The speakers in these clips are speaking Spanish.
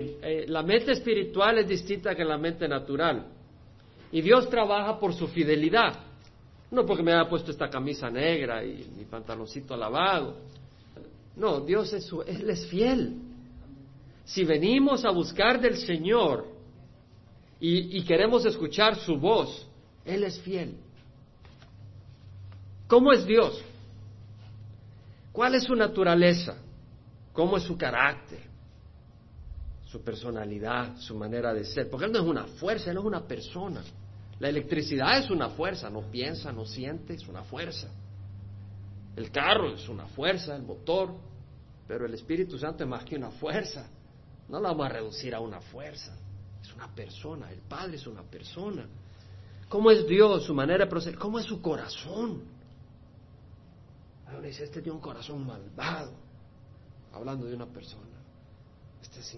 Eh, la mente espiritual es distinta que la mente natural. Y Dios trabaja por su fidelidad. No porque me haya puesto esta camisa negra y mi pantaloncito lavado. No, Dios es, su, Él es fiel. Si venimos a buscar del Señor y, y queremos escuchar su voz, Él es fiel. ¿Cómo es Dios? ¿Cuál es su naturaleza? ¿Cómo es su carácter? Su personalidad, su manera de ser. Porque Él no es una fuerza, Él es una persona. La electricidad es una fuerza, no piensa, no siente, es una fuerza. El carro es una fuerza, el motor, pero el Espíritu Santo es más que una fuerza. No lo vamos a reducir a una fuerza, es una persona, el Padre es una persona. ¿Cómo es Dios, su manera de proceder? ¿Cómo es su corazón? Ahora dice, este tiene un corazón malvado, hablando de una persona. Este es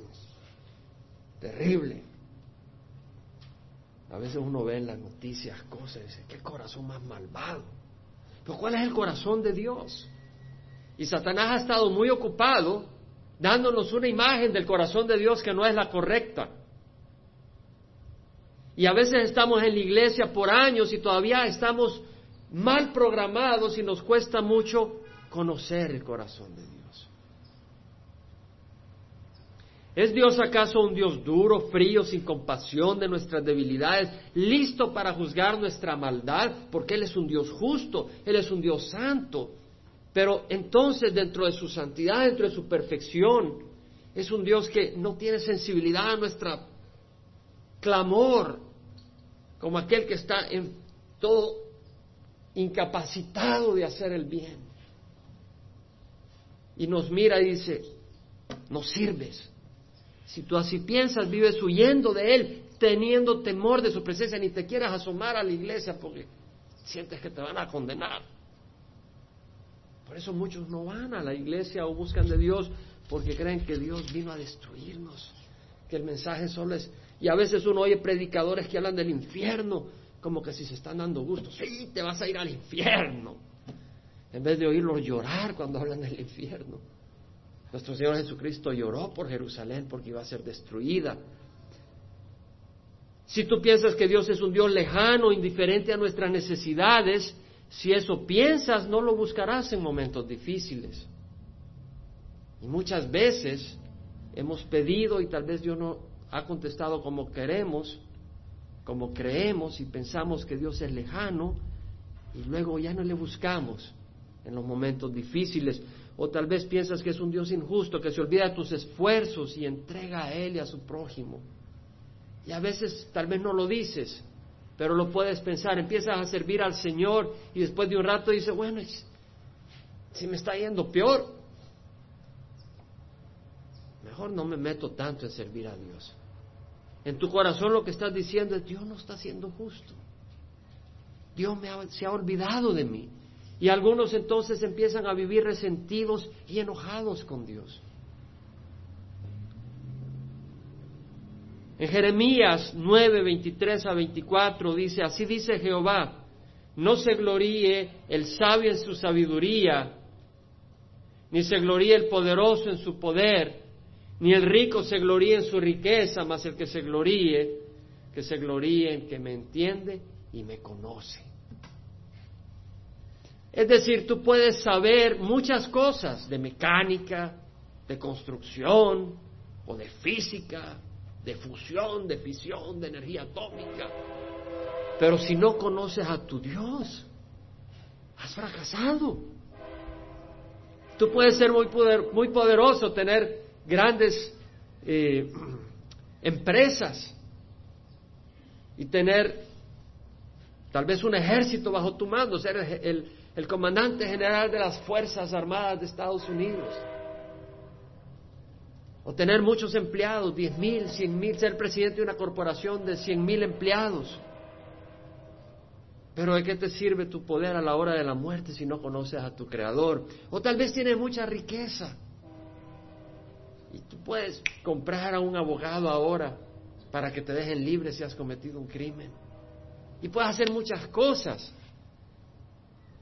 terrible. A veces uno ve en las noticias cosas y dice, qué corazón más malvado. Pero ¿cuál es el corazón de Dios? Y Satanás ha estado muy ocupado dándonos una imagen del corazón de Dios que no es la correcta. Y a veces estamos en la iglesia por años y todavía estamos mal programados y nos cuesta mucho conocer el corazón de Dios. ¿Es Dios acaso un Dios duro, frío, sin compasión de nuestras debilidades, listo para juzgar nuestra maldad? Porque Él es un Dios justo, Él es un Dios santo. Pero entonces dentro de su santidad, dentro de su perfección, es un Dios que no tiene sensibilidad a nuestra clamor, como aquel que está en todo incapacitado de hacer el bien. Y nos mira y dice, no sirves, si tú así piensas, vives huyendo de Él, teniendo temor de su presencia, ni te quieras asomar a la iglesia porque sientes que te van a condenar. Por eso muchos no van a la iglesia o buscan de Dios porque creen que Dios vino a destruirnos, que el mensaje solo es... Y a veces uno oye predicadores que hablan del infierno, como que si se están dando gusto, sí, te vas a ir al infierno, en vez de oírlos llorar cuando hablan del infierno. Nuestro Señor Jesucristo lloró por Jerusalén porque iba a ser destruida. Si tú piensas que Dios es un Dios lejano, indiferente a nuestras necesidades, si eso piensas, no lo buscarás en momentos difíciles. Y muchas veces hemos pedido y tal vez Dios no ha contestado como queremos, como creemos y pensamos que Dios es lejano y luego ya no le buscamos en los momentos difíciles. O tal vez piensas que es un Dios injusto, que se olvida de tus esfuerzos y entrega a Él y a su prójimo. Y a veces tal vez no lo dices, pero lo puedes pensar. Empiezas a servir al Señor y después de un rato dices, bueno, si me está yendo peor, mejor no me meto tanto en servir a Dios. En tu corazón lo que estás diciendo es, Dios no está siendo justo. Dios me se ha olvidado de mí. Y algunos entonces empiezan a vivir resentidos y enojados con Dios. En Jeremías 9, 23 a 24 dice, así dice Jehová, no se gloríe el sabio en su sabiduría, ni se gloríe el poderoso en su poder, ni el rico se gloríe en su riqueza, mas el que se gloríe, que se gloríe en que me entiende y me conoce. Es decir, tú puedes saber muchas cosas de mecánica, de construcción o de física, de fusión, de fisión, de energía atómica. Pero si no conoces a tu Dios, has fracasado. Tú puedes ser muy, muy poderoso, tener grandes eh, empresas y tener tal vez un ejército bajo tu mando, ser el comandante general de las Fuerzas Armadas de Estados Unidos. O tener muchos empleados, diez mil, cien mil, ser presidente de una corporación de cien mil empleados. Pero ¿de qué te sirve tu poder a la hora de la muerte si no conoces a tu Creador? O tal vez tienes mucha riqueza. Y tú puedes comprar a un abogado ahora para que te dejen libre si has cometido un crimen. Y puedes hacer muchas cosas.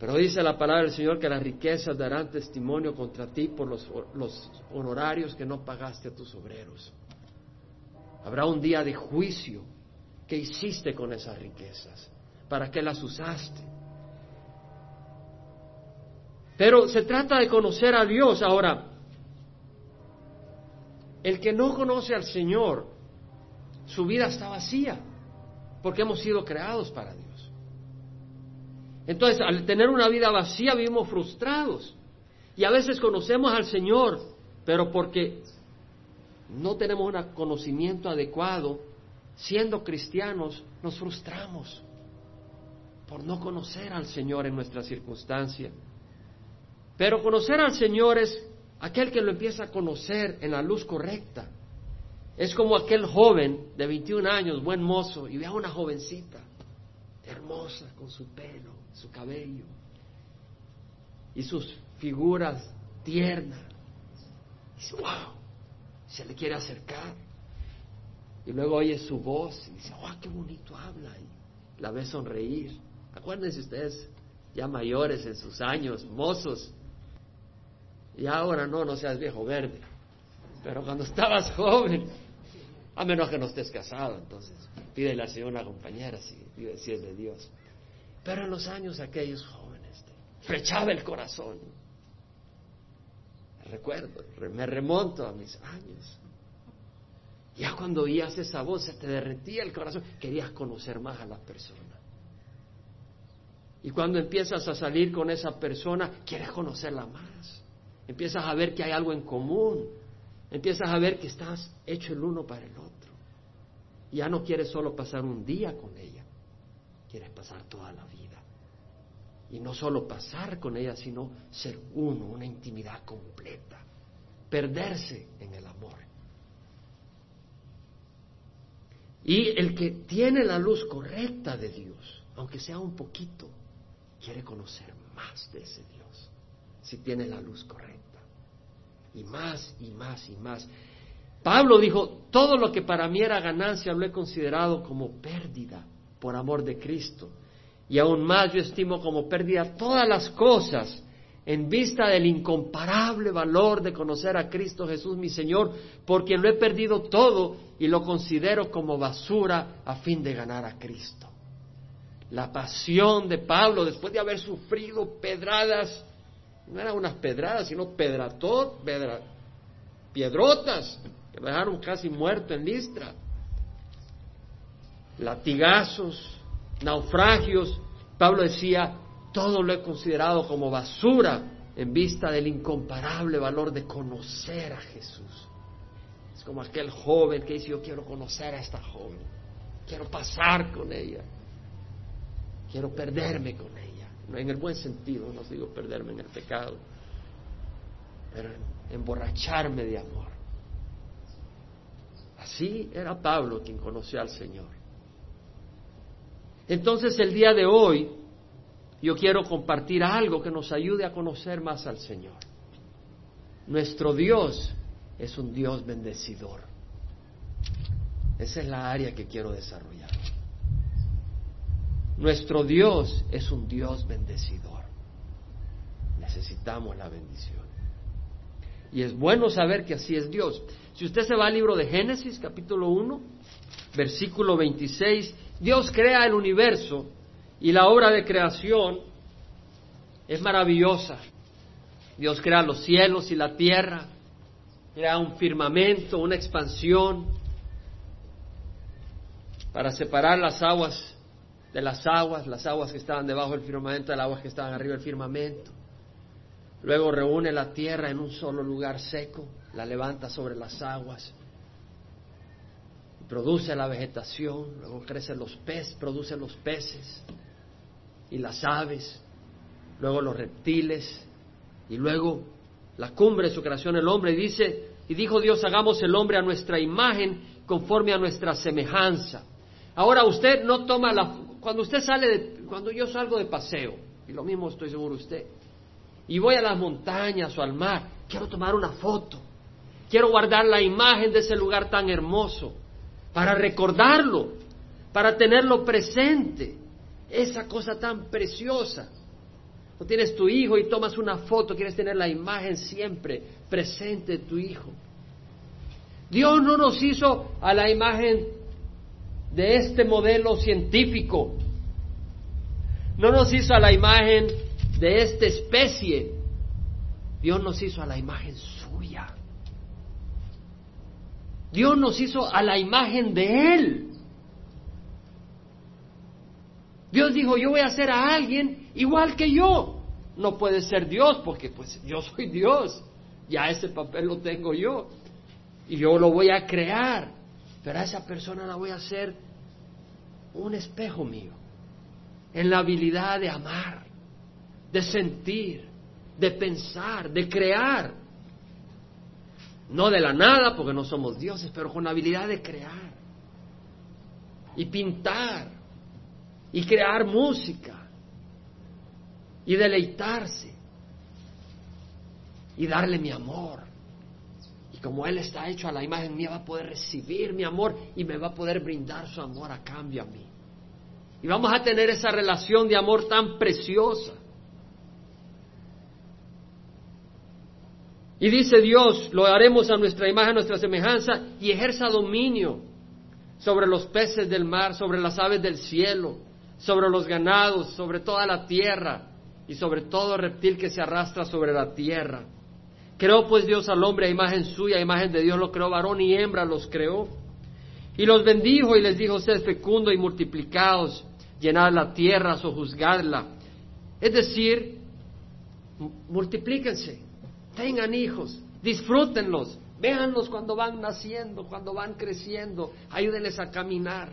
Pero dice la palabra del Señor que las riquezas darán testimonio contra ti por los, honorarios que no pagaste a tus obreros. Habrá un día de juicio. ¿Qué hiciste con esas riquezas? ¿Para qué las usaste? Pero se trata de conocer a Dios. Ahora, el que no conoce al Señor, su vida está vacía, porque hemos sido creados para Dios. Entonces, al tener una vida vacía, vivimos frustrados. Y a veces conocemos al Señor, pero porque no tenemos un conocimiento adecuado, siendo cristianos, nos frustramos por no conocer al Señor en nuestra circunstancia. Pero conocer al Señor es aquel que lo empieza a conocer en la luz correcta. Es como aquel joven de 21 años, buen mozo, y ve a una jovencita, hermosa, con su pelo, su cabello, y sus figuras tiernas. Y dice, wow, se le quiere acercar. Y luego oye su voz y dice, wow, qué bonito habla. Y la ve sonreír. Acuérdense ustedes, ya mayores en sus años, mozos. Y ahora no, no seas viejo verde. Pero cuando estabas joven, a menos que no estés casado, entonces pídele al Señor una compañera si, si es de Dios. Pero en los años aquellos jóvenes, flechaba el corazón. Recuerdo, me remonto a mis años. Ya cuando oías esa voz se te derretía el corazón, querías conocer más a la persona. Y cuando empiezas a salir con esa persona, quieres conocerla más. Empiezas a ver que hay algo en común. Empiezas a ver que estás hecho el uno para el otro. Ya no quieres solo pasar un día con ella, quieres pasar toda la vida. Y no solo pasar con ella, sino ser uno, una intimidad completa. Perderse en el amor. Y el que tiene la luz correcta de Dios, aunque sea un poquito, quiere conocer más de ese Dios, si tiene la luz correcta. Y más y más y más. Pablo dijo, todo lo que para mí era ganancia lo he considerado como pérdida por amor de Cristo y aún más yo estimo como pérdida todas las cosas en vista del incomparable valor de conocer a Cristo Jesús mi Señor, porque lo he perdido todo y lo considero como basura a fin de ganar a Cristo. La pasión de Pablo, después de haber sufrido pedradas, no eran unas pedradas, sino pedratot, pedra, piedrotas, que me dejaron casi muerto en Listra, latigazos, naufragios, Pablo decía, todo lo he considerado como basura en vista del incomparable valor de conocer a Jesús. Es como aquel joven que dice, yo quiero conocer a esta joven, quiero pasar con ella, quiero perderme con ella. No en el buen sentido, no digo perderme en el pecado, pero emborracharme de amor. Así era Pablo quien conoció al Señor. Entonces el día de hoy yo quiero compartir algo que nos ayude a conocer más al Señor. Nuestro Dios es un Dios bendecidor. Esa es la área que quiero desarrollar. Nuestro Dios es un Dios bendecidor. Necesitamos la bendición. Y es bueno saber que así es Dios. Si usted se va al libro de Génesis, capítulo 1, versículo 26, Dios crea el universo y la obra de creación es maravillosa. Dios crea los cielos y la tierra, crea un firmamento, una expansión para separar las aguas de las aguas, las aguas que estaban debajo del firmamento de las aguas que estaban arriba del firmamento. Luego reúne la tierra en un solo lugar seco, la levanta sobre las aguas produce la vegetación, luego crecen los peces, produce los peces y las aves, luego los reptiles y luego la cumbre de su creación el hombre dice y dijo Dios hagamos el hombre a nuestra imagen conforme a nuestra semejanza. Ahora usted no toma la cuando usted sale de, cuando yo salgo de paseo y lo mismo estoy seguro usted y voy a las montañas o al mar, quiero tomar una foto. Quiero guardar la imagen de ese lugar tan hermoso para recordarlo, para tenerlo presente, esa cosa tan preciosa. O tienes tu hijo y tomas una foto, quieres tener la imagen siempre presente de tu hijo. Dios no nos hizo a la imagen de este modelo científico. No nos hizo a la imagen de esta especie. Dios nos hizo a la imagen suya. Dios nos hizo a la imagen de Él. Dios dijo, yo voy a hacer a alguien igual que yo. No puede ser Dios porque pues yo soy Dios. Ya ese papel lo tengo yo. Y yo lo voy a crear. Pero a esa persona la voy a hacer un espejo mío. En la habilidad de amar, de sentir, de pensar, de crear. No de la nada, porque no somos dioses, pero con la habilidad de crear. Y pintar. Y crear música. Y deleitarse. Y darle mi amor. Y como Él está hecho a la imagen mía, va a poder recibir mi amor y me va a poder brindar su amor a cambio a mí. Y vamos a tener esa relación de amor tan preciosa. Y dice Dios, lo haremos a nuestra imagen, a nuestra semejanza, y ejerza dominio sobre los peces del mar, sobre las aves del cielo, sobre los ganados, sobre toda la tierra y sobre todo reptil que se arrastra sobre la tierra. Creó pues Dios al hombre a imagen suya, a imagen de Dios lo creó, varón y hembra los creó. Y los bendijo y les dijo, sed fecundo y multiplicados, llenad la tierra, sojuzgadla. Es decir, multiplíquense, tengan hijos, disfrútenlos, véanlos cuando van naciendo, cuando van creciendo, ayúdenles a caminar,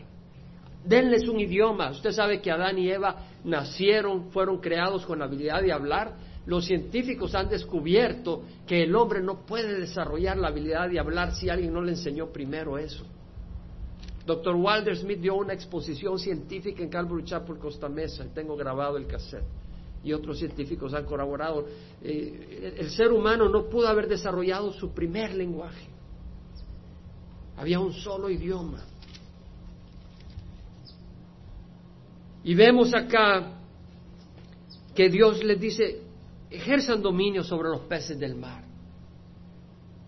denles un idioma. Usted sabe que Adán y Eva nacieron, fueron creados con la habilidad de hablar. Los científicos han descubierto que el hombre no puede desarrollar la habilidad de hablar si alguien no le enseñó primero eso. Doctor Walter Smith dio una exposición científica en Calvary Chapel, Costa Mesa, tengo grabado el cassette y otros científicos han colaborado, eh, el ser humano no pudo haber desarrollado su primer lenguaje. Había un solo idioma. Y vemos acá que Dios les dice, ejerzan dominio sobre los peces del mar,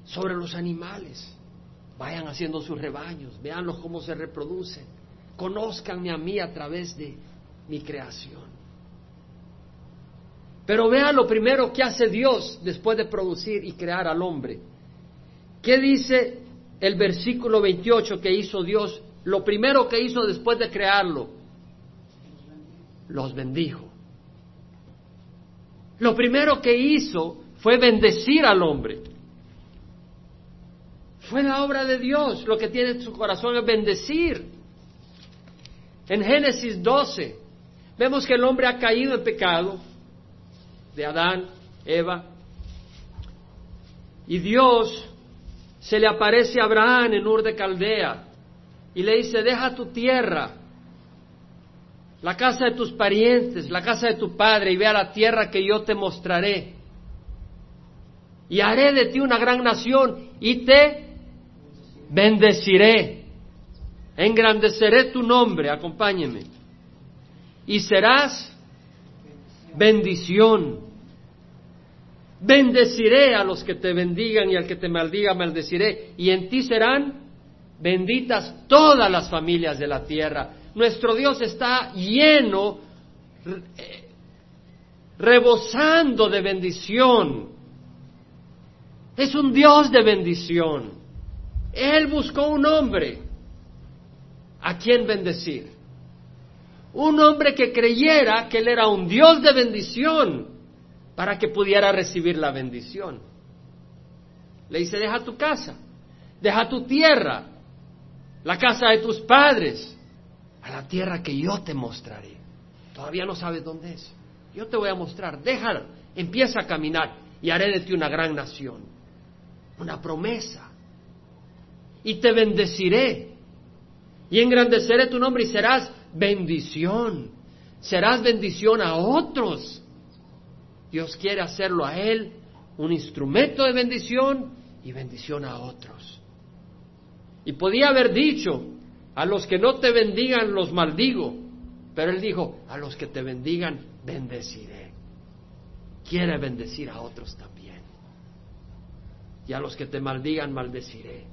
sobre los animales, vayan haciendo sus rebaños, veanlos cómo se reproducen, conózcanme a mí a través de mi creación. Pero vean lo primero que hace Dios después de producir y crear al hombre. ¿Qué dice el versículo 28 que hizo Dios? Lo primero que hizo después de crearlo, los bendijo. Lo primero que hizo fue bendecir al hombre. Fue la obra de Dios. Lo que tiene en su corazón es bendecir. En Génesis 12 vemos que el hombre ha caído en pecado de Adán, Eva. Y Dios se le aparece a Abraham en Ur de Caldea y le dice, deja tu tierra, la casa de tus parientes, la casa de tu padre y ve a la tierra que yo te mostraré. Y haré de ti una gran nación y te bendeciré. Engrandeceré tu nombre, acompáñeme. Y serás bendición. Bendeciré a los que te bendigan y al que te maldiga maldeciré. Y en ti serán benditas todas las familias de la tierra. Nuestro Dios está lleno, eh, rebosando de bendición. Es un Dios de bendición. Él buscó un hombre a quien bendecir. Un hombre que creyera que Él era un Dios de bendición para que pudiera recibir la bendición. Le dice, deja tu casa, deja tu tierra, la casa de tus padres, a la tierra que yo te mostraré. Todavía no sabes dónde es. Yo te voy a mostrar, déjala, empieza a caminar y haré de ti una gran nación, una promesa. Y te bendeciré y engrandeceré tu nombre y serás bendición. Serás bendición a otros. Dios quiere hacerlo a Él un instrumento de bendición y bendición a otros. Y podía haber dicho, a los que no te bendigan los maldigo, pero Él dijo, a los que te bendigan bendeciré. Quiere bendecir a otros también. Y a los que te maldigan maldeciré.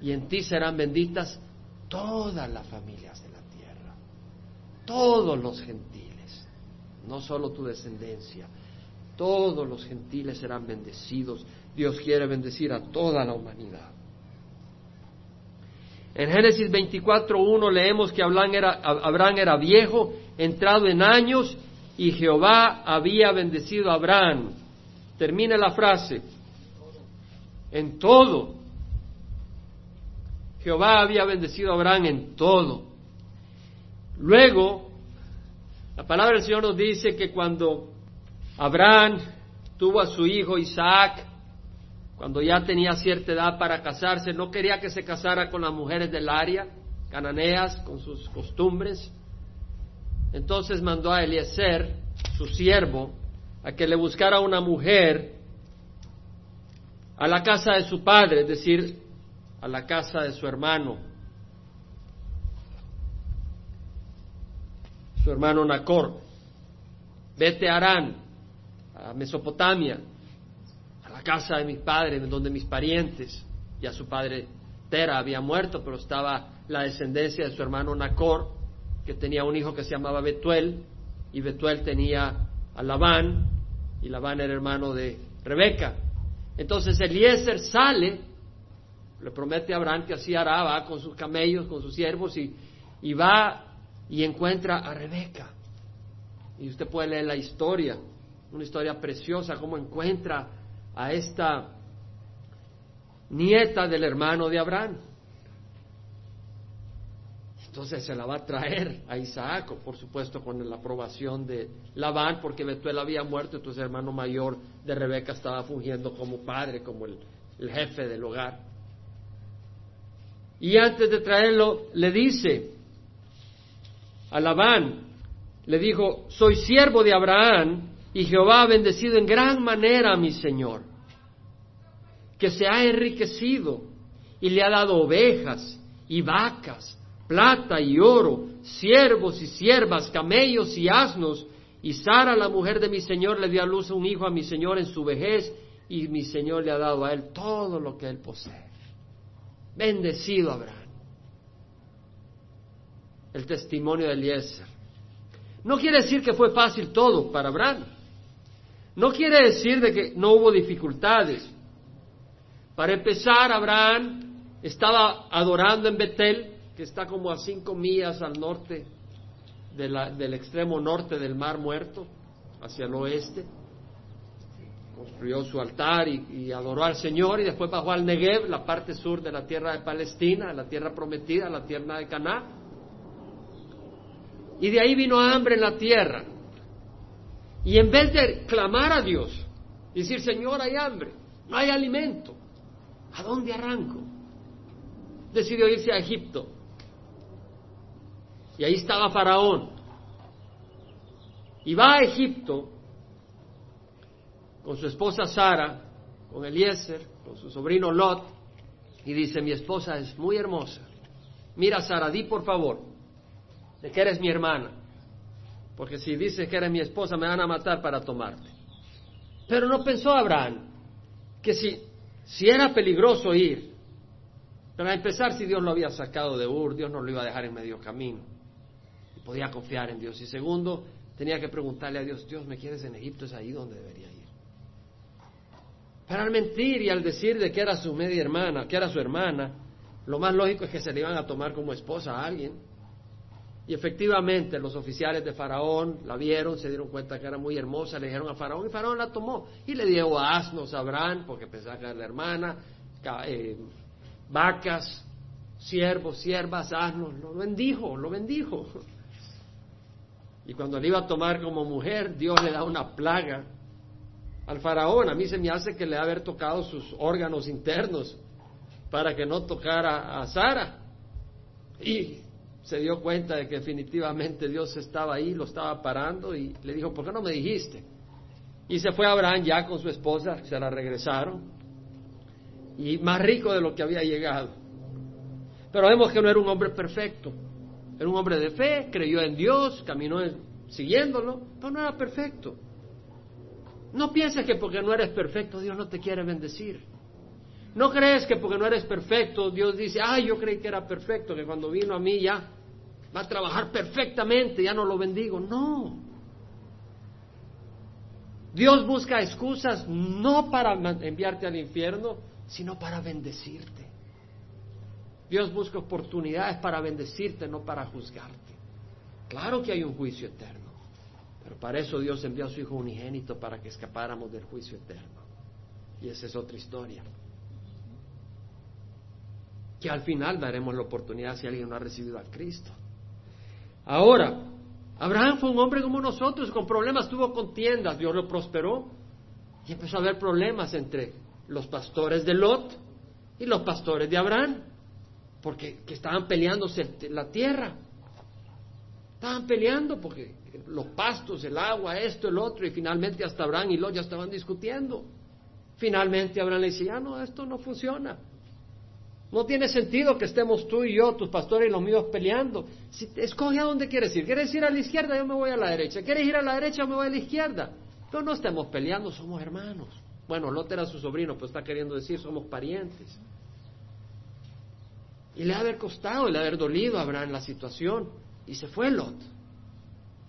y en ti serán benditas todas las familias de la tierra, todos los gentiles, no solo tu descendencia, todos los gentiles serán bendecidos. Dios quiere bendecir a toda la humanidad. En Génesis 24.1 leemos que Abraham era, Abraham era viejo, entrado en años, y Jehová había bendecido a Abraham. Termina la frase. En todo. Jehová había bendecido a Abraham en todo. Luego, la palabra del Señor nos dice que cuando Abraham tuvo a su hijo Isaac, cuando ya tenía cierta edad para casarse, no quería que se casara con las mujeres del área, cananeas, con sus costumbres. Entonces mandó a Eliezer, su siervo, a que le buscara una mujer a la casa de su padre, es decir, a la casa de su hermano, su hermano Nacor. Vete a Arán, a Mesopotamia, a la casa de mis padres, donde mis parientes, ya su padre Tera había muerto, pero estaba la descendencia de su hermano Nacor, que tenía un hijo que se llamaba Betuel, y Betuel tenía a Labán, y Labán era hermano de Rebeca. Entonces Eliezer sale, le promete a Abraham que así hará, va con sus camellos, con sus siervos, y, y va y encuentra a Rebeca. Y usted puede leer la historia, una historia preciosa, cómo encuentra a esta nieta del hermano de Abraham. Entonces se la va a traer a Isaac, por supuesto con la aprobación de Labán, porque Betuel había muerto, entonces el hermano mayor de Rebeca estaba fungiendo como padre, como el, el jefe del hogar. Y antes de traerlo, le dice a Labán, le dijo, soy siervo de Abraham y Jehová ha bendecido en gran manera a mi Señor, que se ha enriquecido y le ha dado ovejas y vacas, plata y oro, siervos y siervas, camellos y asnos, y Sara, la mujer de mi Señor, le dio a luz un hijo a mi Señor en su vejez, y mi Señor le ha dado a él todo lo que él posee. Bendecido Abraham. El testimonio de Eliezer. No quiere decir que fue fácil todo para Abraham. No quiere decir de que no hubo dificultades. Para empezar, Abraham estaba adorando en Betel, que está como a cinco millas al norte del extremo norte del Mar Muerto, hacia el oeste. Construyó su altar y, adoró al Señor y después bajó al Negev, la parte sur de la tierra de Palestina, la tierra prometida, la tierra de Canaán. Y de ahí vino hambre en la tierra. Y en vez de clamar a Dios, decir, Señor, hay hambre, no hay alimento, ¿a dónde arranco? Decidió irse a Egipto. Y ahí estaba Faraón. Y va a Egipto con su esposa Sara, con Eliezer, con su sobrino Lot, y dice, mi esposa es muy hermosa. Mira, Sara, di por favor, de que eres mi hermana, porque si dices que eres mi esposa me van a matar para tomarte. Pero no pensó Abraham que si, si era peligroso ir, para empezar, si Dios lo había sacado de Ur, Dios no lo iba a dejar en medio camino. Podía confiar en Dios. Y segundo, tenía que preguntarle a Dios, Dios, ¿me quieres en Egipto? Es ahí donde debería ir. Pero al mentir y al decir de que era su media hermana, que era su hermana, lo más lógico es que se le iban a tomar como esposa a alguien. Y efectivamente los oficiales de Faraón la vieron, se dieron cuenta que era muy hermosa, le dijeron a Faraón y Faraón la tomó. Y le dio asnos a Abraham, porque pensaba que era la hermana, eh, vacas, siervos, siervas, asnos, lo bendijo, lo bendijo. Y cuando le iba a tomar como mujer, Dios le da una plaga al faraón. A mí se me hace que le ha haber tocado sus órganos internos para que no tocara a Sara. Y se dio cuenta de que definitivamente Dios estaba ahí, lo estaba parando y le dijo, ¿por qué no me dijiste? Y se fue Abraham ya con su esposa, se la regresaron, y más rico de lo que había llegado. Pero vemos que no era un hombre perfecto, era un hombre de fe, creyó en Dios, caminó siguiéndolo, pero no era perfecto. No pienses que porque no eres perfecto Dios no te quiere bendecir. No crees que porque no eres perfecto, Dios dice, ay, yo creí que era perfecto, que cuando vino a mí ya va a trabajar perfectamente, ya no lo bendigo. No. Dios busca excusas no para enviarte al infierno, sino para bendecirte. Dios busca oportunidades para bendecirte, no para juzgarte. Claro que hay un juicio eterno, para eso Dios envió a su Hijo unigénito para que escapáramos del juicio eterno. Y esa es otra historia. Que al final daremos la oportunidad si alguien no ha recibido a Cristo. Ahora, Abraham fue un hombre como nosotros, con problemas, tuvo contiendas, Dios lo prosperó y empezó a haber problemas entre los pastores de Lot y los pastores de Abraham, porque estaban peleándose la tierra. Estaban peleando porque los pastos, el agua, esto, el otro, y finalmente hasta Abraham y Lot ya estaban discutiendo. Finalmente Abraham le dice, ya no, esto no funciona. No tiene sentido que estemos tú y yo, tus pastores y los míos peleando. Si, escoge a dónde quieres ir. ¿Quieres ir a la izquierda? Yo me voy a la derecha. ¿Quieres ir a la derecha? Yo me voy a la izquierda. Pero no estemos peleando, somos hermanos. Bueno, Lot era su sobrino, pues está queriendo decir, somos parientes. Y le ha haber costado, le ha haber dolido a Abraham la situación. Y se fue Lot.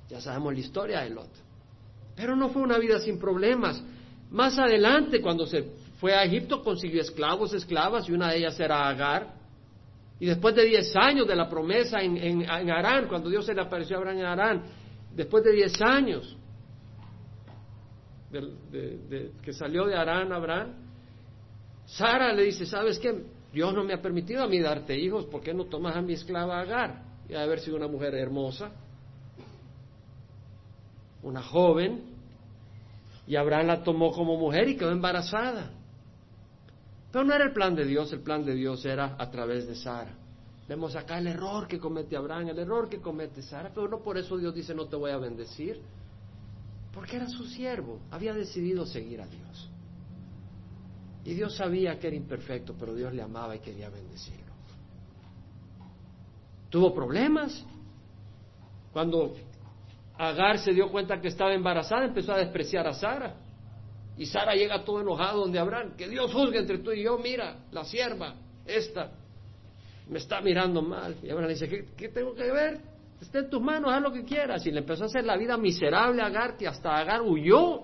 Ya sabemos la historia de Lot. Pero no fue una vida sin problemas. Más adelante, cuando se fue a Egipto, consiguió esclavos, esclavas, y una de ellas era Agar. Y después de diez años de la promesa en, Arán, cuando Dios se le apareció a Abraham en Arán, después de diez años de, que salió de Arán Abraham, Sara le dice, ¿sabes qué? Dios no me ha permitido a mí darte hijos, ¿por qué no tomas a mi esclava Agar? Y a haber sido una mujer hermosa, una joven, y Abraham la tomó como mujer y quedó embarazada. Pero no era el plan de Dios, el plan de Dios era a través de Sara. Vemos acá el error que comete Abraham, el error que comete Sara, pero no por eso Dios dice no te voy a bendecir, porque era su siervo, había decidido seguir a Dios. Y Dios sabía que era imperfecto, pero Dios le amaba y quería bendecirlo. Tuvo problemas. Cuando Agar se dio cuenta que estaba embarazada, empezó a despreciar a Sara. Y Sara llega todo enojado donde Abraham, que Dios juzgue entre tú y yo, mira, la sierva, esta, me está mirando mal. Y Abraham le dice, ¿qué, tengo que ver? Está en tus manos, haz lo que quieras. Y le empezó a hacer la vida miserable a Agar, que hasta Agar huyó.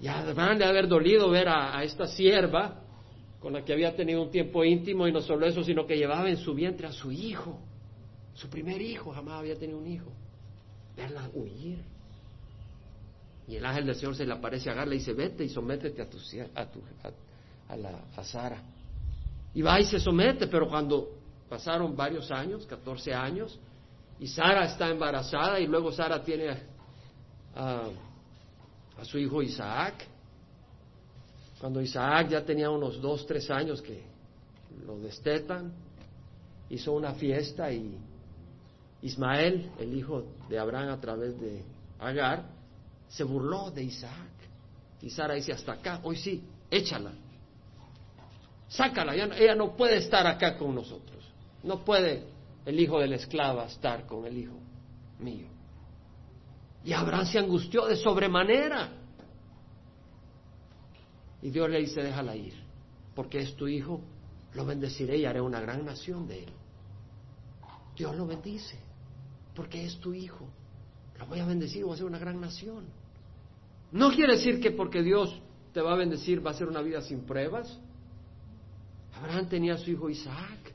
Y a Abraham le haber dolido ver a esta sierva con la que había tenido un tiempo íntimo y no solo eso, sino que llevaba en su vientre a su hijo, su primer hijo, jamás había tenido un hijo. Verla huir. Y el ángel del Señor se le aparece a Agar, le dice, vete y sométete a, tu, a, tu, a, la, a Sara. Y va y se somete, pero cuando pasaron varios años, 14 años, y Sara está embarazada y luego Sara tiene a, a su hijo Isaac, cuando Isaac ya tenía unos dos, tres años que lo destetan, hizo una fiesta y Ismael, el hijo de Abraham a través de Agar, se burló de Isaac. Y Sara dice, hasta acá, hoy sí, échala. Sácala, ella no puede estar acá con nosotros. No puede el hijo de la esclava estar con el hijo mío. Y Abraham se angustió de sobremanera. Y Dios le dice, déjala ir, porque es tu hijo, lo bendeciré y haré una gran nación de él. Dios lo bendice, porque es tu hijo. Lo voy a bendecir, voy a ser una gran nación. No quiere decir que porque Dios te va a bendecir va a ser una vida sin pruebas. Abraham tenía a su hijo Isaac.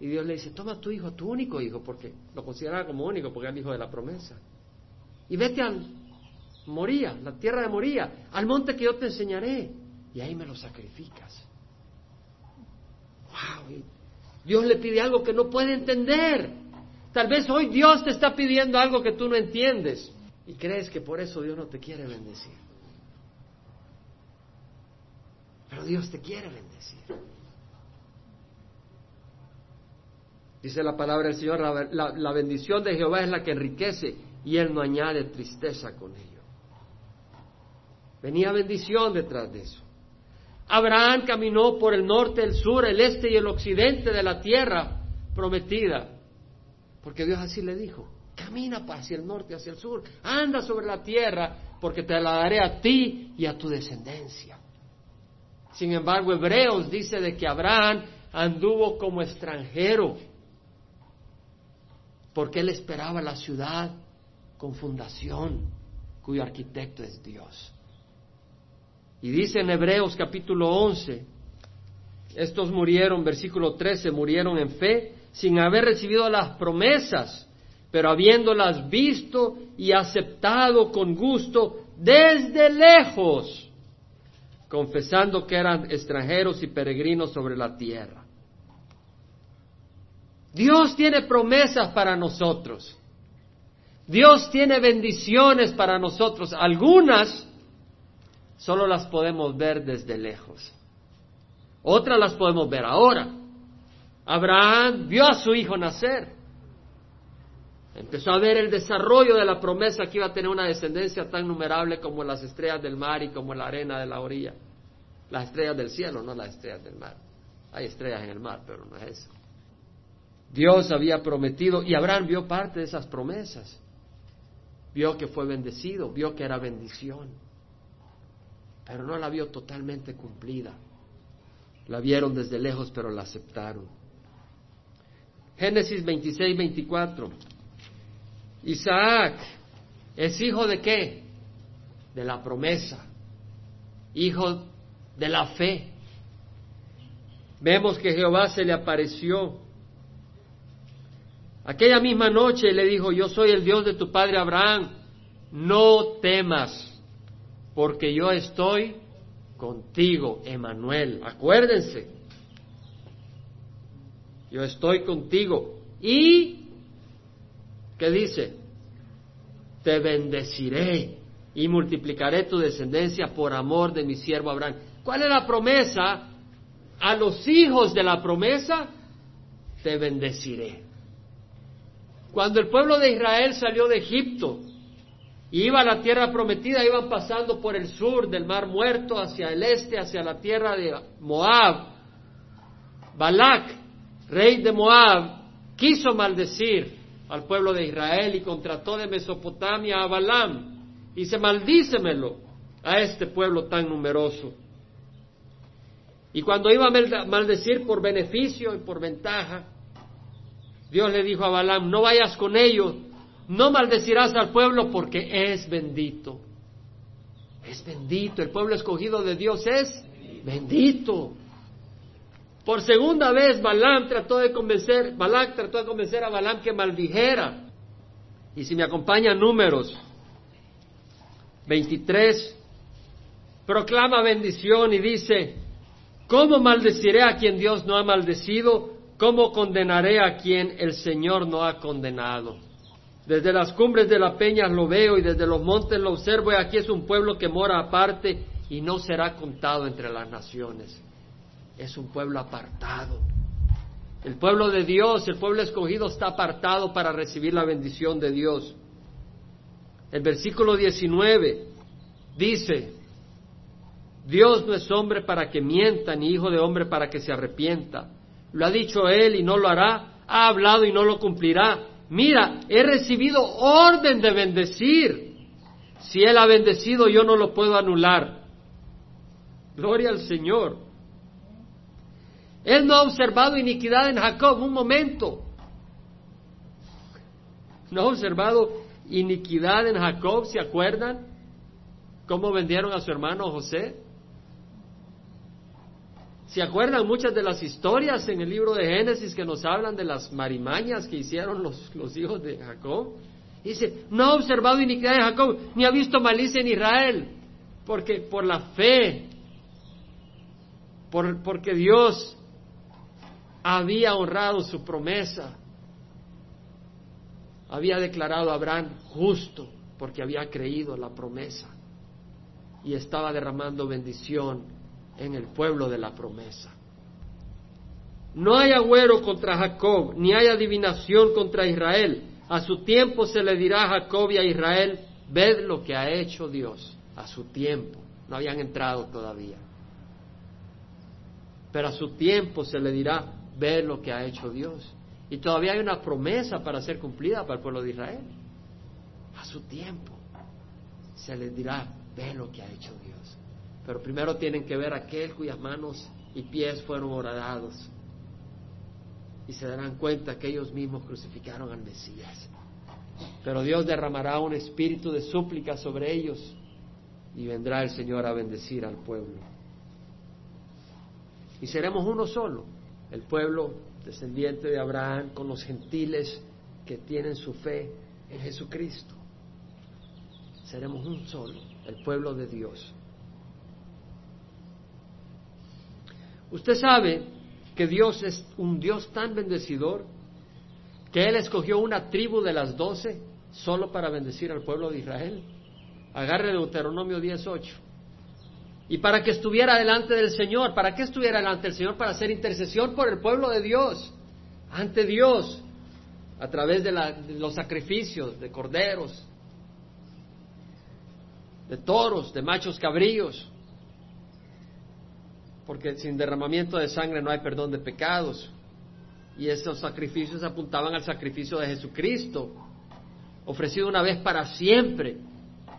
Y Dios le dice, toma tu hijo, tu único hijo, porque lo consideraba como único, porque era el hijo de la promesa. Y vete a Moría, la tierra de Moría, al monte que yo te enseñaré. Y ahí me lo sacrificas. ¡Wow! Dios le pide algo que no puede entender. Tal vez hoy Dios te está pidiendo algo que tú no entiendes. Y crees que por eso Dios no te quiere bendecir. Pero Dios te quiere bendecir. Dice la palabra del Señor, la, bendición de Jehová es la que enriquece y Él no añade tristeza con ello. Venía bendición detrás de eso. Abraham caminó por el norte, el sur, el este y el occidente de la tierra prometida, porque Dios así le dijo, camina hacia el norte, hacia el sur, anda sobre la tierra, porque te la daré a ti y a tu descendencia. Sin embargo, Hebreos dice de que Abraham anduvo como extranjero, porque él esperaba la ciudad con fundación, cuyo arquitecto es Dios. Y dice en Hebreos capítulo 11, estos murieron, versículo 13, murieron en fe sin haber recibido las promesas, pero habiéndolas visto y aceptado con gusto desde lejos, confesando que eran extranjeros y peregrinos sobre la tierra. Dios tiene promesas para nosotros. Dios tiene bendiciones para nosotros. Algunas solo las podemos ver desde lejos. Otras las podemos ver ahora. Abraham vio a su hijo nacer. Empezó a ver el desarrollo de la promesa que iba a tener una descendencia tan numerable como las estrellas del mar y como la arena de la orilla. Las estrellas del cielo, no las estrellas del mar. Hay estrellas en el mar, pero no es eso. Dios había prometido y Abraham vio parte de esas promesas. Vio que fue bendecido, vio que era bendición, pero no la vio totalmente cumplida. La vieron desde lejos, pero la aceptaron. Génesis 26, 24. Isaac es hijo de qué? De la promesa, hijo de la fe. Vemos que Jehová se le apareció. Aquella misma noche le dijo, yo soy el Dios de tu padre Abraham, no temas, porque yo estoy contigo, Emanuel. Acuérdense, yo estoy contigo. Y, ¿qué dice? Te bendeciré y multiplicaré tu descendencia por amor de mi siervo Abraham. ¿Cuál es la promesa? A los hijos de la promesa, te bendeciré. Cuando el pueblo de Israel salió de Egipto, y iba a la tierra prometida, iban pasando por el sur del mar muerto hacia el este, hacia la tierra de Moab. Balak, rey de Moab, quiso maldecir al pueblo de Israel y contrató de Mesopotamia a Balaam. Y dice, maldícemelo a este pueblo tan numeroso. Y cuando iba a maldecir por beneficio y por ventaja, Dios le dijo a Balaam, no vayas con ellos, no maldecirás al pueblo porque es bendito. Es bendito. El pueblo escogido de Dios es bendito. Por segunda vez Balaam trató de convencer, Balak trató de convencer a Balaam que maldijera. Y si me acompañan números 23, proclama bendición y dice, ¿cómo maldeciré a quien Dios no ha maldecido? ¿Cómo condenaré a quien el Señor no ha condenado? Desde las cumbres de las peñas lo veo y desde los montes lo observo y aquí es un pueblo que mora aparte y no será contado entre las naciones. Es un pueblo apartado. El pueblo de Dios, el pueblo escogido está apartado para recibir la bendición de Dios. El versículo 19 dice, Dios no es hombre para que mienta, ni hijo de hombre para que se arrepienta. Lo ha dicho él y no lo hará, ha hablado y no lo cumplirá mira, he recibido orden de bendecir. Si Él ha bendecido, yo no lo puedo anular. Gloria al Señor. Él no ha observado iniquidad en Jacob un momento. No ha observado iniquidad en Jacob, ¿se acuerdan? ¿Cómo vendieron a su hermano José? ¿Se acuerdan muchas de las historias en el libro de Génesis que nos hablan de las marimañas que hicieron los, los hijos de Jacob? Dice, no ha observado iniquidad en Jacob, ni ha visto malicia en Israel, porque por la fe, por, porque Dios había honrado su promesa, había declarado a Abraham justo, porque había creído la promesa y estaba derramando bendición en el pueblo de la promesa. No hay agüero contra Jacob, ni hay adivinación contra Israel. A su tiempo se le dirá a Jacob y a Israel, ved lo que ha hecho Dios. A su tiempo. No habían entrado todavía. Pero a su tiempo se le dirá, ved lo que ha hecho Dios. Y todavía hay una promesa para ser cumplida para el pueblo de Israel. A su tiempo se le dirá, ve lo que ha hecho Dios Pero primero tienen que ver aquel cuyas manos y pies fueron horadados. Y se darán cuenta que ellos mismos crucificaron al Mesías. Pero Dios derramará un espíritu de súplica sobre ellos y vendrá el Señor a bendecir al pueblo. Y seremos uno solo, el pueblo descendiente de Abraham con los gentiles que tienen su fe en Jesucristo. Seremos un solo, el pueblo de Dios. Usted sabe que Dios es un Dios tan bendecidor que Él escogió una tribu de las doce solo para bendecir al pueblo de Israel. Agarre Deuteronomio 18. Y para que estuviera delante del Señor, ¿para qué estuviera delante del Señor? Para hacer intercesión por el pueblo de Dios, ante Dios, a través de, de los sacrificios de corderos, de toros, de machos cabríos, porque sin derramamiento de sangre no hay perdón de pecados. Y esos sacrificios apuntaban al sacrificio de Jesucristo, ofrecido una vez para siempre,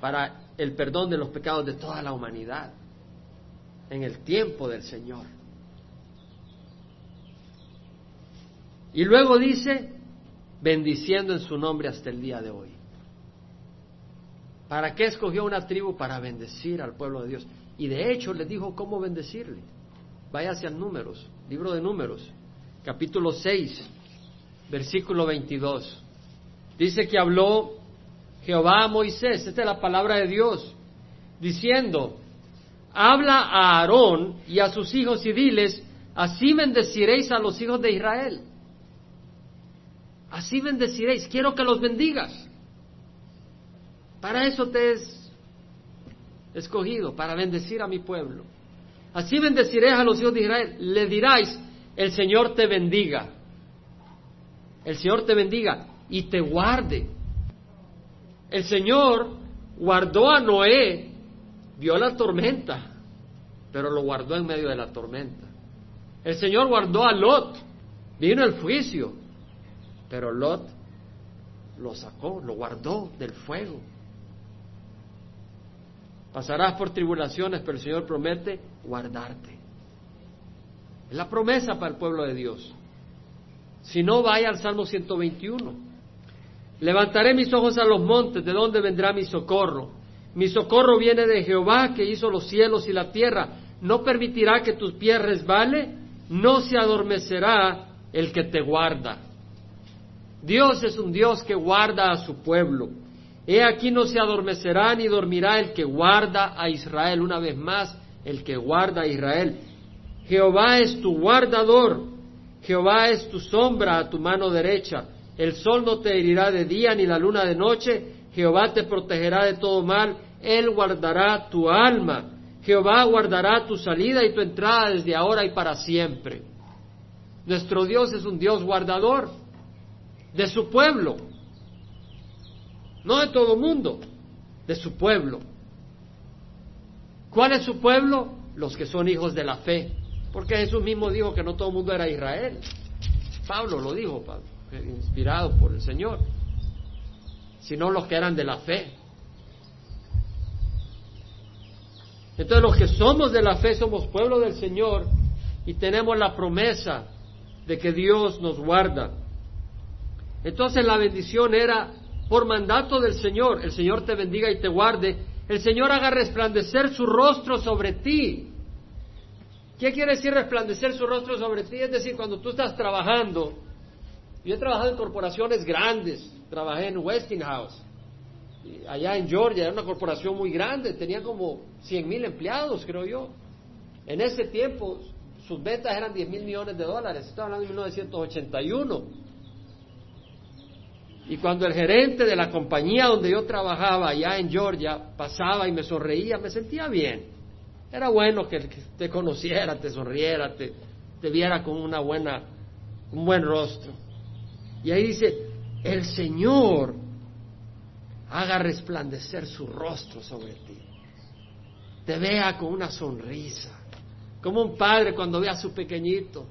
para el perdón de los pecados de toda la humanidad, en el tiempo del Señor. Y luego dice, bendiciendo en su nombre hasta el día de hoy. ¿Para qué escogió una tribu? Para bendecir al pueblo de Dios. Y de hecho le dijo cómo bendecirle. Váyase a Números, libro de Números, capítulo 6, versículo 22. Dice que habló Jehová a Moisés, esta es la palabra de Dios, diciendo, habla a Aarón y a sus hijos y diles, así bendeciréis a los hijos de Israel. Así bendeciréis, quiero que los bendigas. Para eso te es escogido, para bendecir a mi pueblo. Así bendeciréis a los hijos de Israel. Le diráis, el Señor te bendiga. El Señor te bendiga y te guarde. El Señor guardó a Noé, vio la tormenta, pero lo guardó en medio de la tormenta. El Señor guardó a Lot, vino el juicio, pero Lot lo sacó, lo guardó del fuego. Pasarás por tribulaciones, pero el Señor promete guardarte. Es la promesa para el pueblo de Dios. Si no, vaya al Salmo 121. Levantaré mis ojos a los montes, ¿de dónde vendrá mi socorro? Mi socorro viene de Jehová, que hizo los cielos y la tierra. No permitirá que tus pies resbale, no se adormecerá el que te guarda. Dios es un Dios que guarda a su pueblo. He aquí no se adormecerá ni dormirá el que guarda a Israel. Una vez más, el que guarda a Israel. Jehová es tu guardador, Jehová es tu sombra a tu mano derecha. El sol no te herirá de día ni la luna de noche. Jehová te protegerá de todo mal. Él guardará tu alma. Jehová guardará tu salida y tu entrada desde ahora y para siempre. Nuestro Dios es un Dios guardador de su pueblo no de todo mundo, de su pueblo. ¿Cuál es su pueblo? Los que son hijos de la fe. Porque Jesús mismo dijo que no todo el mundo era Israel. Pablo lo dijo, inspirado por el Señor, sino los que eran de la fe. Entonces los que somos de la fe somos pueblo del Señor y tenemos la promesa de que Dios nos guarda. Entonces la bendición era por mandato del Señor, el Señor te bendiga y te guarde, el Señor haga resplandecer su rostro sobre ti. ¿Qué quiere decir resplandecer su rostro sobre ti? Es decir, cuando tú estás trabajando, yo he trabajado en corporaciones grandes, trabajé en Westinghouse, allá en Georgia, era una corporación muy grande, tenía como 100 mil empleados, creo yo. En ese tiempo sus ventas eran 10 mil millones de dólares, estoy hablando de 1981. Y cuando el gerente de la compañía donde yo trabajaba allá en Georgia pasaba y me sonreía, me sentía bien. Era bueno que, te conociera, te sonriera, te, te viera con una buena, un buen rostro. Y ahí dice, el Señor haga resplandecer su rostro sobre ti. Te vea con una sonrisa. Como un padre cuando ve a su pequeñito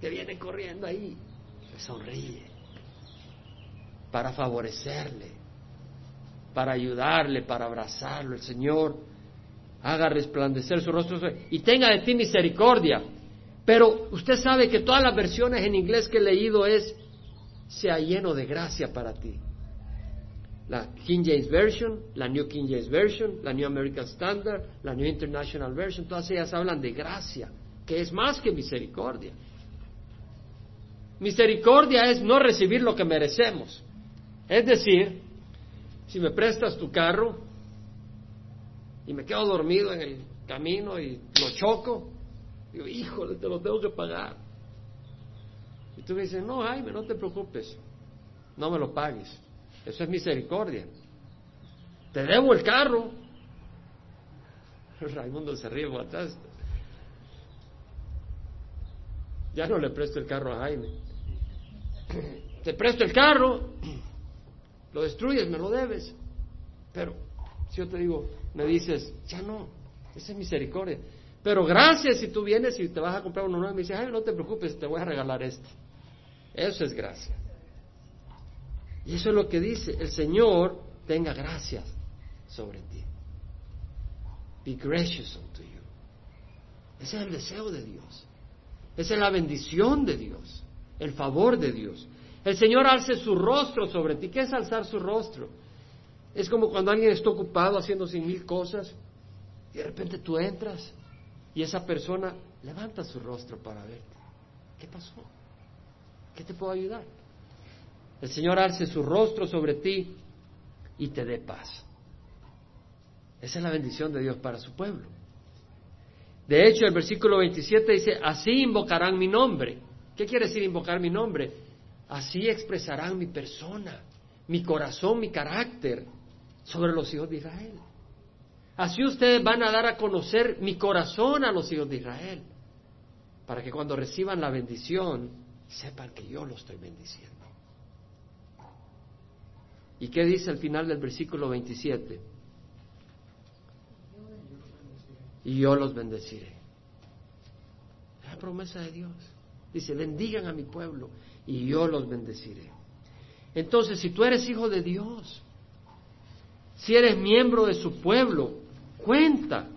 que viene corriendo ahí, le sonríe para favorecerle, para ayudarle, para abrazarlo. El Señor haga resplandecer su rostro y tenga de ti misericordia. Pero usted sabe que todas las versiones en inglés que he leído es sea lleno de gracia para ti. La King James Version, la New King James Version, la New American Standard, la New International Version, todas ellas hablan de gracia, que es más que misericordia. Misericordia es no recibir lo que merecemos. Es decir, si me prestas tu carro y me quedo dormido en el camino y lo choco, digo, híjole, te lo tengo que pagar. Y tú me dices, no, Jaime, no te preocupes, no me lo pagues. Eso es misericordia. Te debo el carro. Raimundo se ríe atrás. Ya no le presto el carro a Jaime. Te presto el carro, lo destruyes, me lo debes. Pero si yo te digo, me dices, ya no, esa es misericordia. Pero gracias si tú vienes y te vas a comprar uno nuevo me dices, ay, no te preocupes, te voy a regalar este. Eso es gracia. Y eso es lo que dice, el Señor tenga gracias sobre ti. Be gracious unto you. Ese es el deseo de Dios. Esa es la bendición de Dios, el favor de Dios. El Señor alce su rostro sobre ti. ¿Qué es alzar su rostro? Es como cuando alguien está ocupado haciendo cien mil cosas y de repente tú entras y esa persona levanta su rostro para verte. ¿Qué pasó? ¿Qué te puedo ayudar? El Señor alce su rostro sobre ti y te dé paz. Esa es la bendición de Dios para su pueblo. De hecho, el versículo 27 dice, así invocarán mi nombre. ¿Qué quiere decir invocar mi nombre? Así expresarán mi persona, mi corazón, mi carácter sobre los hijos de Israel. Así ustedes van a dar a conocer mi corazón a los hijos de Israel, para que cuando reciban la bendición sepan que yo lo estoy bendiciendo. ¿Y qué dice al final del versículo 27? Y yo los bendeciré. Es la promesa de Dios. Dice, bendigan a mi pueblo y yo los bendeciré. Entonces, si tú eres hijo de Dios, si eres miembro de su pueblo, cuenta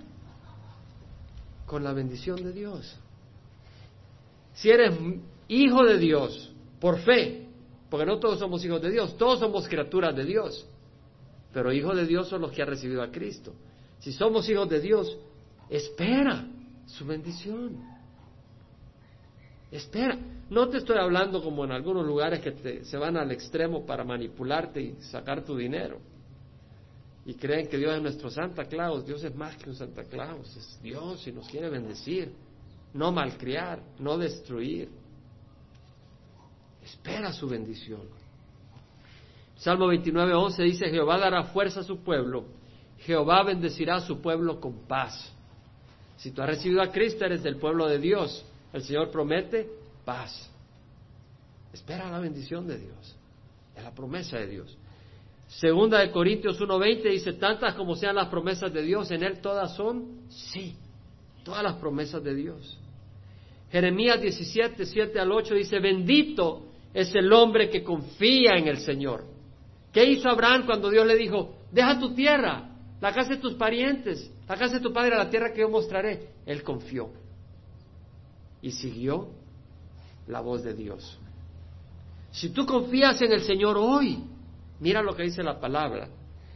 con la bendición de Dios. Si eres hijo de Dios por fe, porque no todos somos hijos de Dios, todos somos criaturas de Dios. Pero hijos de Dios son los que han recibido a Cristo. Si somos hijos de Dios, espera su bendición. Espera. No te estoy hablando como en algunos lugares que se van al extremo para manipularte y sacar tu dinero. Y creen que Dios es nuestro Santa Claus. Dios es más que un Santa Claus. Es Dios y nos quiere bendecir. No malcriar, no destruir. Espera su bendición. Salmo 29, 11 dice, Jehová dará fuerza a su pueblo, Jehová bendecirá a su pueblo con paz. Si tú has recibido a Cristo, eres del pueblo de Dios. El Señor promete paz. Espera la bendición de Dios, es la promesa de Dios. Segunda de Corintios 1.20 dice, tantas como sean las promesas de Dios, en Él todas son sí, todas las promesas de Dios. Jeremías 17, 7 al 8 dice, bendito es el hombre que confía en el Señor. ¿Qué hizo Abraham cuando Dios le dijo, deja tu tierra, la casa de tus parientes, la casa de tu padre, la tierra que yo mostraré? Él confió y siguió la voz de Dios. Si tú confías en el Señor hoy, mira lo que dice la palabra.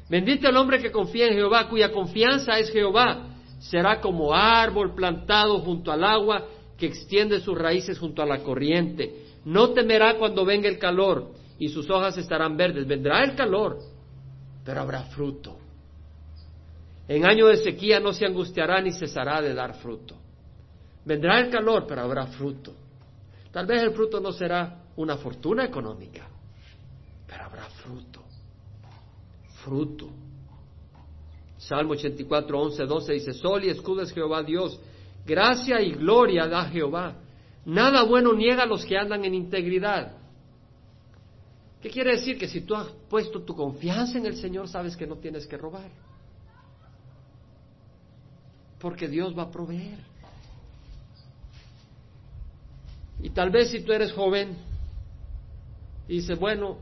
Bendito el hombre que confía en Jehová, cuya confianza es Jehová. Será como árbol plantado junto al agua que extiende sus raíces junto a la corriente no temerá cuando venga el calor y sus hojas estarán verdes. Vendrá el calor, pero habrá fruto. En año de sequía no se angustiará ni cesará de dar fruto. Vendrá el calor, pero habrá fruto. Tal vez el fruto no será una fortuna económica, pero habrá fruto. Fruto. Salmo 84, 11, 12 dice, Sol y escudo es Jehová Dios, gracia y gloria da Jehová. Nada bueno niega a los que andan en integridad. ¿Qué quiere decir? Que si tú has puesto tu confianza en el Señor, sabes que no tienes que robar. Porque Dios va a proveer. Y tal vez si tú eres joven y dices, bueno,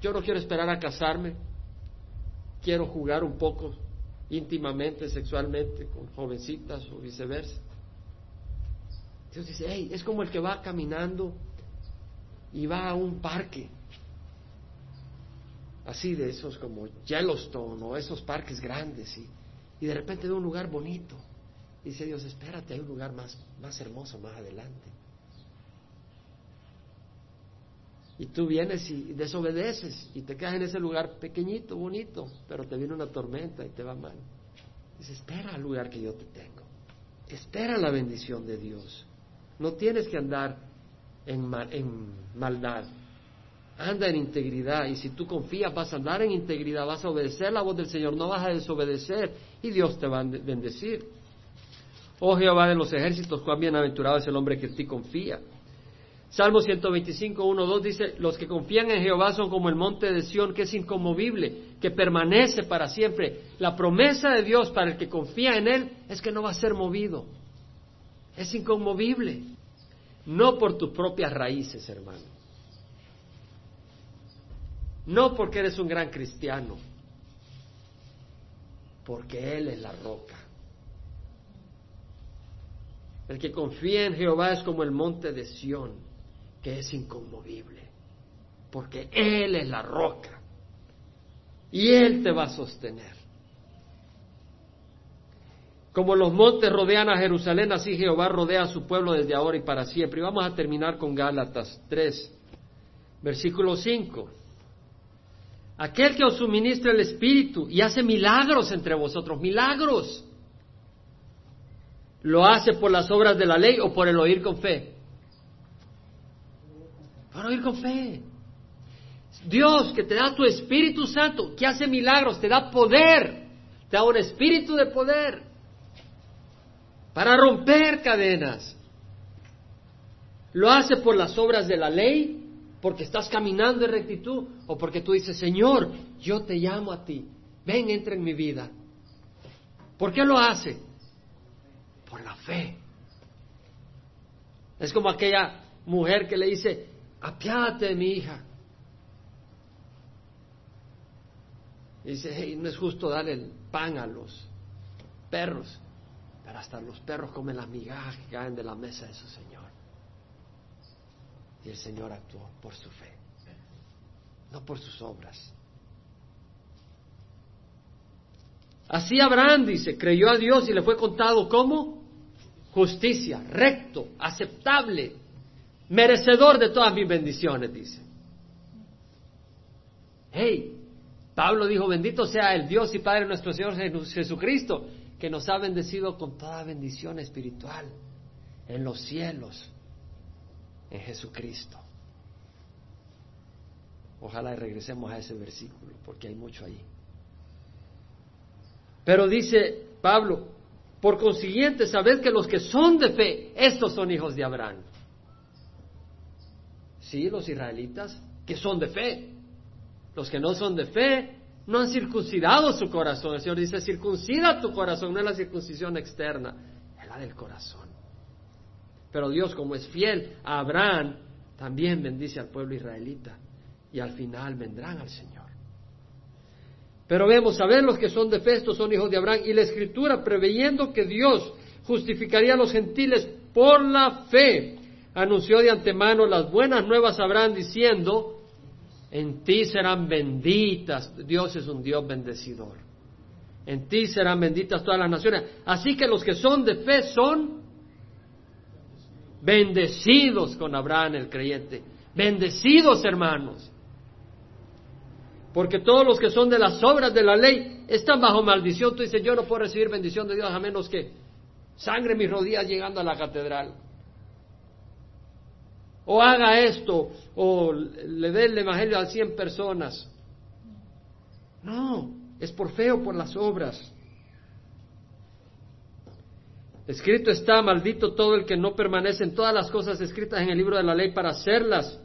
yo no quiero esperar a casarme, quiero jugar un poco íntimamente, sexualmente, con jovencitas o viceversa. Dios dice, hey, es como el que va caminando y va a un parque, así de esos como Yellowstone o esos parques grandes, y, y de repente ve un lugar bonito. Dice Dios, espérate, hay un lugar más, más hermoso más adelante. Y tú vienes y desobedeces y te quedas en ese lugar pequeñito, bonito, pero te viene una tormenta y te va mal. Dice, espera al lugar que yo te tengo. Espera la bendición de Dios. No tienes que andar en, maldad. Anda en integridad. Y si tú confías, vas a andar en integridad, vas a obedecer la voz del Señor, no vas a desobedecer y Dios te va a bendecir. Oh Jehová de los ejércitos, cuán bienaventurado es el hombre que en ti confía. Salmo 125, 1, 2 dice, los que confían en Jehová son como el monte de Sión, que es inconmovible, que permanece para siempre. La promesa de Dios para el que confía en Él es que no va a ser movido. Es inconmovible. No por tus propias raíces, hermano. No porque eres un gran cristiano. Porque Él es la roca. El que confía en Jehová es como el monte de Sión que es inconmovible, porque Él es la roca y Él te va a sostener. Como los montes rodean a Jerusalén, así Jehová rodea a su pueblo desde ahora y para siempre. Y vamos a terminar con Gálatas 3, versículo 5. Aquel que os suministra el Espíritu y hace milagros entre vosotros, milagros, ¿lo hace por las obras de la ley o por el oír con fe? Para oír con fe. Dios que te da tu Espíritu Santo, que hace milagros, te da poder, te da un espíritu de poder para romper cadenas. Lo hace por las obras de la ley, porque estás caminando en rectitud, o porque tú dices, Señor, yo te llamo a ti, ven, entra en mi vida. ¿Por qué lo hace? Por la fe. Es como aquella mujer que le dice, apiádate de mi hija. dice, no es justo darle el pan a los perros, pero hasta los perros comen las migajas que caen de la mesa de su Señor. Y el Señor actuó por su fe, no por sus obras. Así Abraham dice, creyó a Dios y le fue contado como justicia, recto, aceptable merecedor de todas mis bendiciones, dice. Hey, Pablo dijo, bendito sea el Dios y Padre nuestro Señor Jesucristo, que nos ha bendecido con toda bendición espiritual en los cielos, en Jesucristo. Ojalá y regresemos a ese versículo, porque hay mucho ahí. Pero dice Pablo, por consiguiente, sabed que los que son de fe, estos son hijos de Abraham. Sí, los israelitas que son de fe. Los que no son de fe no han circuncidado su corazón. El Señor dice, circuncida tu corazón, no es la circuncisión externa, es la del corazón. Pero Dios, como es fiel a Abraham, también bendice al pueblo israelita y al final vendrán al Señor. Pero vemos, a ver los que son de fe, estos son hijos de Abraham, y la Escritura, preveyendo que Dios justificaría a los gentiles por la fe, anunció de antemano las buenas nuevas a Abraham diciendo, en ti serán benditas, Dios es un Dios bendecidor, en ti serán benditas todas las naciones. Así que los que son de fe son bendecidos con Abraham el creyente, bendecidos hermanos. Porque todos los que son de las obras de la ley están bajo maldición. Tú dices, yo no puedo recibir bendición de Dios a menos que sangre mis rodillas llegando a la catedral o haga esto, o le dé el Evangelio a cien personas. No, es por fe o por las obras. Escrito está, maldito todo el que no permanece en todas las cosas escritas en el libro de la ley para hacerlas.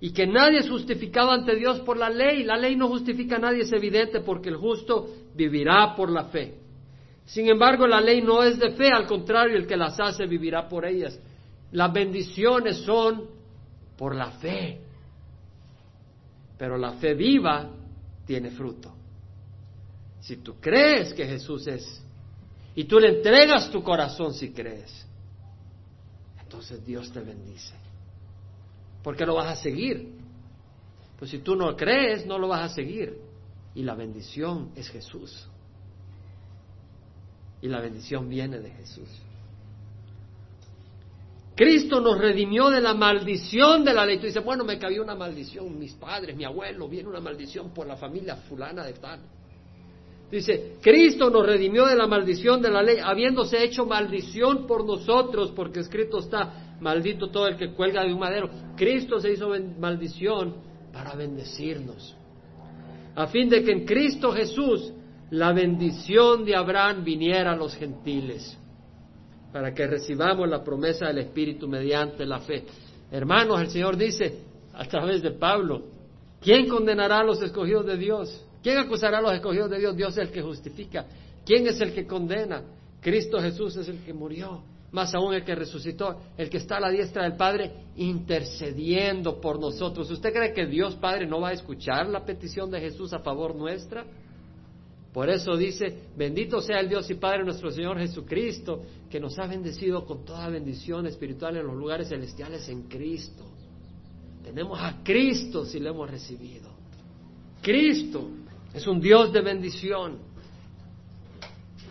Y que nadie es justificado ante Dios por la ley. La ley no justifica a nadie, es evidente, porque el justo vivirá por la fe. Sin embargo, la ley no es de fe, al contrario, el que las hace vivirá por ellas. Las bendiciones son por la fe. Pero la fe viva tiene fruto. Si tú crees que Jesús es y tú le entregas tu corazón si crees, entonces Dios te bendice. Porque lo vas a seguir. Pues si tú no crees, no lo vas a seguir. Y la bendición es Jesús. Y la bendición viene de Jesús. Cristo nos redimió de la maldición de la ley. Tú dices, bueno, me cabía una maldición, mis padres, mi abuelo, viene una maldición por la familia fulana de tal. Dice, Cristo nos redimió de la maldición de la ley, habiéndose hecho maldición por nosotros, porque escrito está, maldito todo el que cuelga de un madero. Cristo se hizo maldición para bendecirnos, a fin de que en Cristo Jesús la bendición de Abraham viniera a los gentiles para que recibamos la promesa del Espíritu mediante la fe. Hermanos, el Señor dice a través de Pablo, ¿quién condenará a los escogidos de Dios? ¿Quién acusará a los escogidos de Dios? Dios es el que justifica. ¿Quién es el que condena? Cristo Jesús es el que murió, más aún el que resucitó, el que está a la diestra del Padre intercediendo por nosotros. ¿Usted cree que Dios Padre no va a escuchar la petición de Jesús a favor nuestra? Por eso dice, bendito sea el Dios y Padre nuestro Señor Jesucristo, que nos ha bendecido con toda bendición espiritual en los lugares celestiales en Cristo. Tenemos a Cristo si lo hemos recibido. Cristo es un Dios de bendición.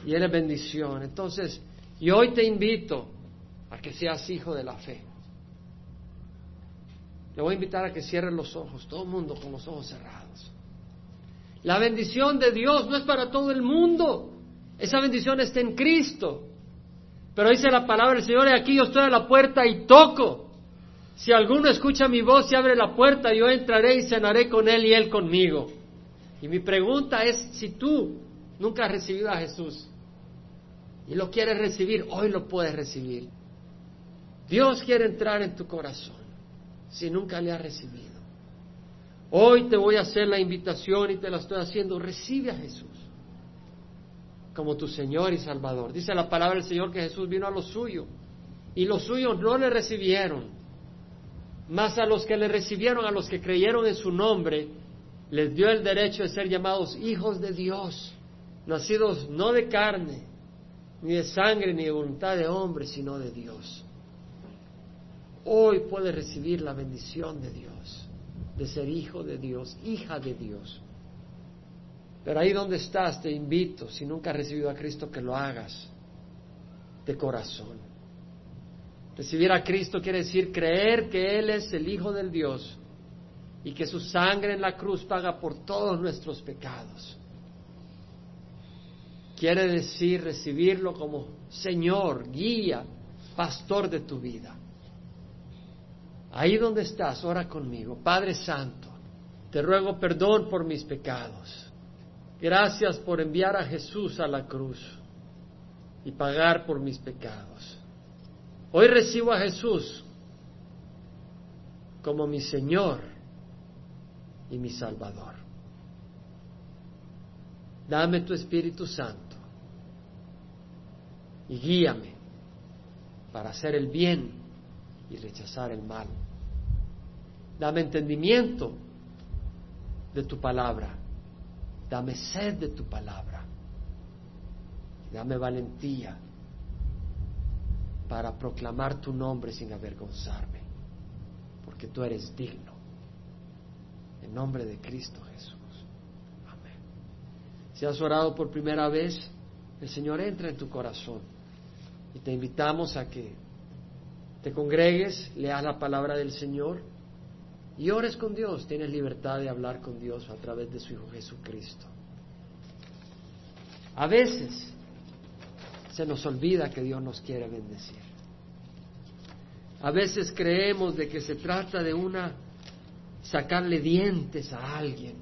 Y Él es bendición. Entonces, y hoy te invito a que seas hijo de la fe. Le voy a invitar a que cierren los ojos, todo el mundo con los ojos cerrados. La bendición de Dios no es para todo el mundo. Esa bendición está en Cristo. Pero dice la palabra del Señor, y aquí yo estoy a la puerta y toco. Si alguno escucha mi voz y abre la puerta, yo entraré y cenaré con él y él conmigo. Y mi pregunta es, si tú nunca has recibido a Jesús y lo quieres recibir, hoy lo puedes recibir. Dios quiere entrar en tu corazón si nunca le has recibido. Hoy te voy a hacer la invitación y te la estoy haciendo. Recibe a Jesús como tu Señor y Salvador. Dice la palabra del Señor que Jesús vino a los suyos y los suyos no le recibieron. Mas a los que le recibieron, a los que creyeron en su nombre, les dio el derecho de ser llamados hijos de Dios, nacidos no de carne, ni de sangre, ni de voluntad de hombre, sino de Dios. Hoy puedes recibir la bendición de Dios de ser hijo de Dios, hija de Dios. Pero ahí donde estás, te invito, si nunca has recibido a Cristo, que lo hagas de corazón. Recibir a Cristo quiere decir creer que Él es el Hijo del Dios y que su sangre en la cruz paga por todos nuestros pecados. Quiere decir recibirlo como Señor, guía, pastor de tu vida. Ahí donde estás, ora conmigo. Padre Santo, te ruego perdón por mis pecados. Gracias por enviar a Jesús a la cruz y pagar por mis pecados. Hoy recibo a Jesús como mi Señor y mi Salvador. Dame tu Espíritu Santo y guíame para hacer el bien y rechazar el mal. Dame entendimiento de tu palabra. Dame sed de tu palabra. Dame valentía para proclamar tu nombre sin avergonzarme, porque tú eres digno. En nombre de Cristo Jesús. Amén. Si has orado por primera vez, el Señor entra en tu corazón y te invitamos a que te congregues, leas la palabra del Señor y ores con Dios. Tienes libertad de hablar con Dios a través de su Hijo Jesucristo. A veces se nos olvida que Dios nos quiere bendecir. A veces creemos de que se trata de una sacarle dientes a alguien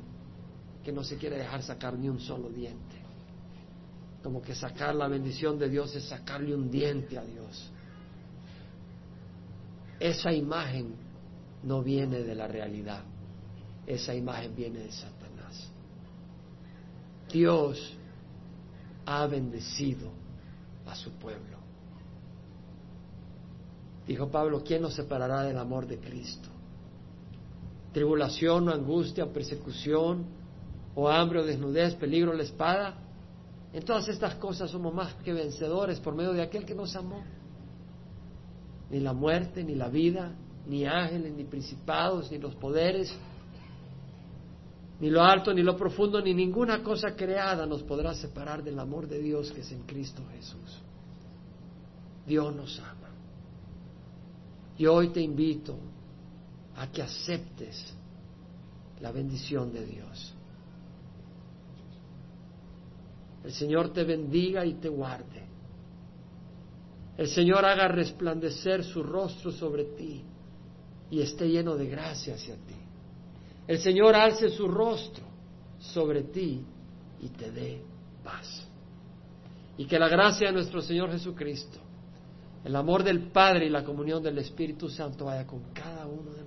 que no se quiere dejar sacar ni un solo diente. Como que sacar la bendición de Dios es sacarle un diente a Dios. Esa imagen no viene de la realidad, esa imagen viene de Satanás. Dios ha bendecido a su pueblo. Dijo Pablo, ¿quién nos separará del amor de Cristo? Tribulación, angustia, persecución, o hambre o desnudez, peligro o la espada. En todas estas cosas somos más que vencedores por medio de aquel que nos amó. Ni la muerte, ni la vida, ni ángeles, ni principados, ni los poderes, ni lo alto, ni lo profundo, ni ninguna cosa creada nos podrá separar del amor de Dios que es en Cristo Jesús. Dios nos ama. Y hoy te invito a que aceptes la bendición de Dios. El Señor te bendiga y te guarde. El Señor haga resplandecer su rostro sobre ti y esté lleno de gracia hacia ti. El Señor alce su rostro sobre ti y te dé paz. Y que la gracia de nuestro Señor Jesucristo, el amor del Padre y la comunión del Espíritu Santo vaya con cada uno de